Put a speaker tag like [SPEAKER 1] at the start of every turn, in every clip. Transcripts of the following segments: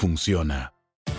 [SPEAKER 1] funciona.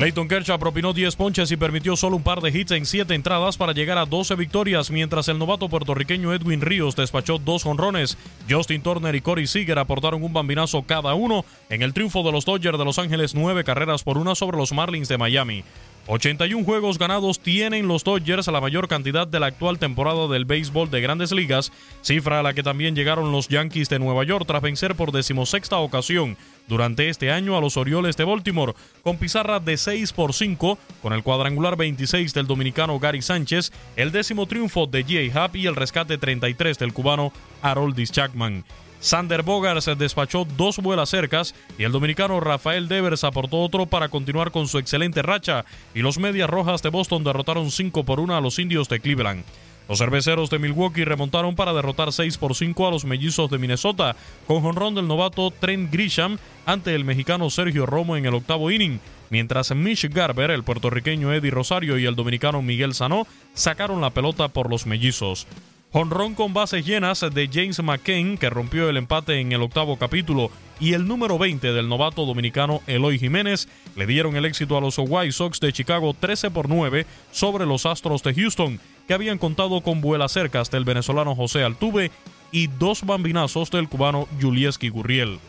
[SPEAKER 2] Clayton Kershaw propinó 10 ponches y permitió solo un par de hits en 7 entradas para llegar a 12 victorias, mientras el novato puertorriqueño Edwin Ríos despachó dos jonrones. Justin Turner y Corey Seager aportaron un bambinazo cada uno en el triunfo de los Dodgers de Los Ángeles, 9 carreras por una sobre los Marlins de Miami. 81 juegos ganados tienen los Dodgers a la mayor cantidad de la actual temporada del béisbol de grandes ligas, cifra a la que también llegaron los Yankees de Nueva York tras vencer por decimosexta ocasión durante este año a los Orioles de Baltimore, con pizarra de 6 por 5, con el cuadrangular 26 del dominicano Gary Sánchez, el décimo triunfo de J. Happ y el rescate 33 del cubano Haroldis Chapman. Sander Bogart se despachó dos vuelas cercas y el dominicano Rafael Devers aportó otro para continuar con su excelente racha y los Medias Rojas de Boston derrotaron 5 por 1 a los indios de Cleveland. Los cerveceros de Milwaukee remontaron para derrotar 6 por 5 a los mellizos de Minnesota, con jonrón del novato Trent Grisham ante el mexicano Sergio Romo en el octavo inning, mientras Mitch Garber, el puertorriqueño Eddie Rosario y el dominicano Miguel Sanó sacaron la pelota por los mellizos. Honrón con bases llenas de James McCain, que rompió el empate en el octavo capítulo, y el número 20 del novato dominicano Eloy Jiménez le dieron el éxito a los White Sox de Chicago 13 por 9 sobre los Astros de Houston, que habían contado con vuelas cercas del venezolano José Altuve y dos bambinazos del cubano Julieski Gurriel.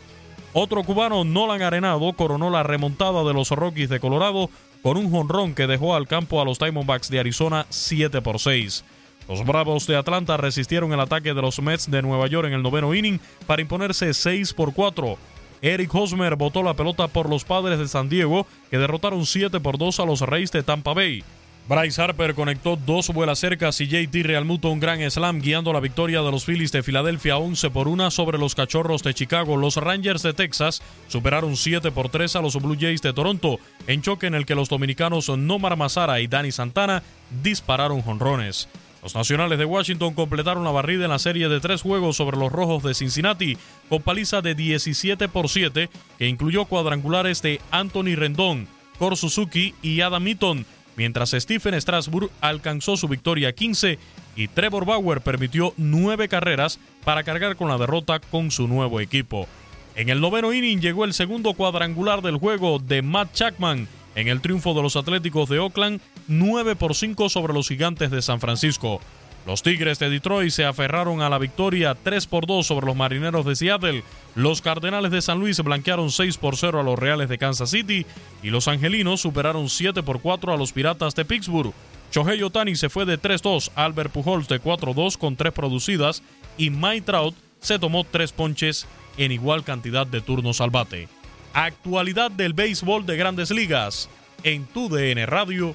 [SPEAKER 2] Otro cubano, Nolan Arenado, coronó la remontada de los Rockies de Colorado con un jonrón que dejó al campo a los Diamondbacks de Arizona 7 por 6. Los Bravos de Atlanta resistieron el ataque de los Mets de Nueva York en el noveno inning para imponerse 6 por 4. Eric Hosmer botó la pelota por los padres de San Diego, que derrotaron 7 por 2 a los Reyes de Tampa Bay. Bryce Harper conectó dos vuelas cercas y JT realmutó un gran slam guiando la victoria de los Phillies de Filadelfia 11 por 1 sobre los Cachorros de Chicago. Los Rangers de Texas superaron 7 por 3 a los Blue Jays de Toronto en choque en el que los dominicanos Nomar Mazara y Danny Santana dispararon jonrones. Los Nacionales de Washington completaron la barrida en la serie de tres juegos sobre los Rojos de Cincinnati con paliza de 17 por 7 que incluyó cuadrangulares de Anthony Rendón, Cor Suzuki y Adam Eaton, mientras Stephen Strasburg alcanzó su victoria 15 y Trevor Bauer permitió nueve carreras para cargar con la derrota con su nuevo equipo. En el noveno inning llegó el segundo cuadrangular del juego de Matt Chapman en el triunfo de los Atléticos de Oakland 9 por 5 sobre los Gigantes de San Francisco. Los Tigres de Detroit se aferraron a la victoria 3 por 2 sobre los Marineros de Seattle. Los Cardenales de San Luis blanquearon 6 por 0 a los Reales de Kansas City y los Angelinos superaron 7 por 4 a los Piratas de Pittsburgh. Shohei Otani se fue de 3-2, Albert Pujols de 4-2 con 3 producidas y Mike Trout se tomó 3 ponches en igual cantidad de turnos al bate. Actualidad del béisbol de grandes ligas. En tu DN Radio,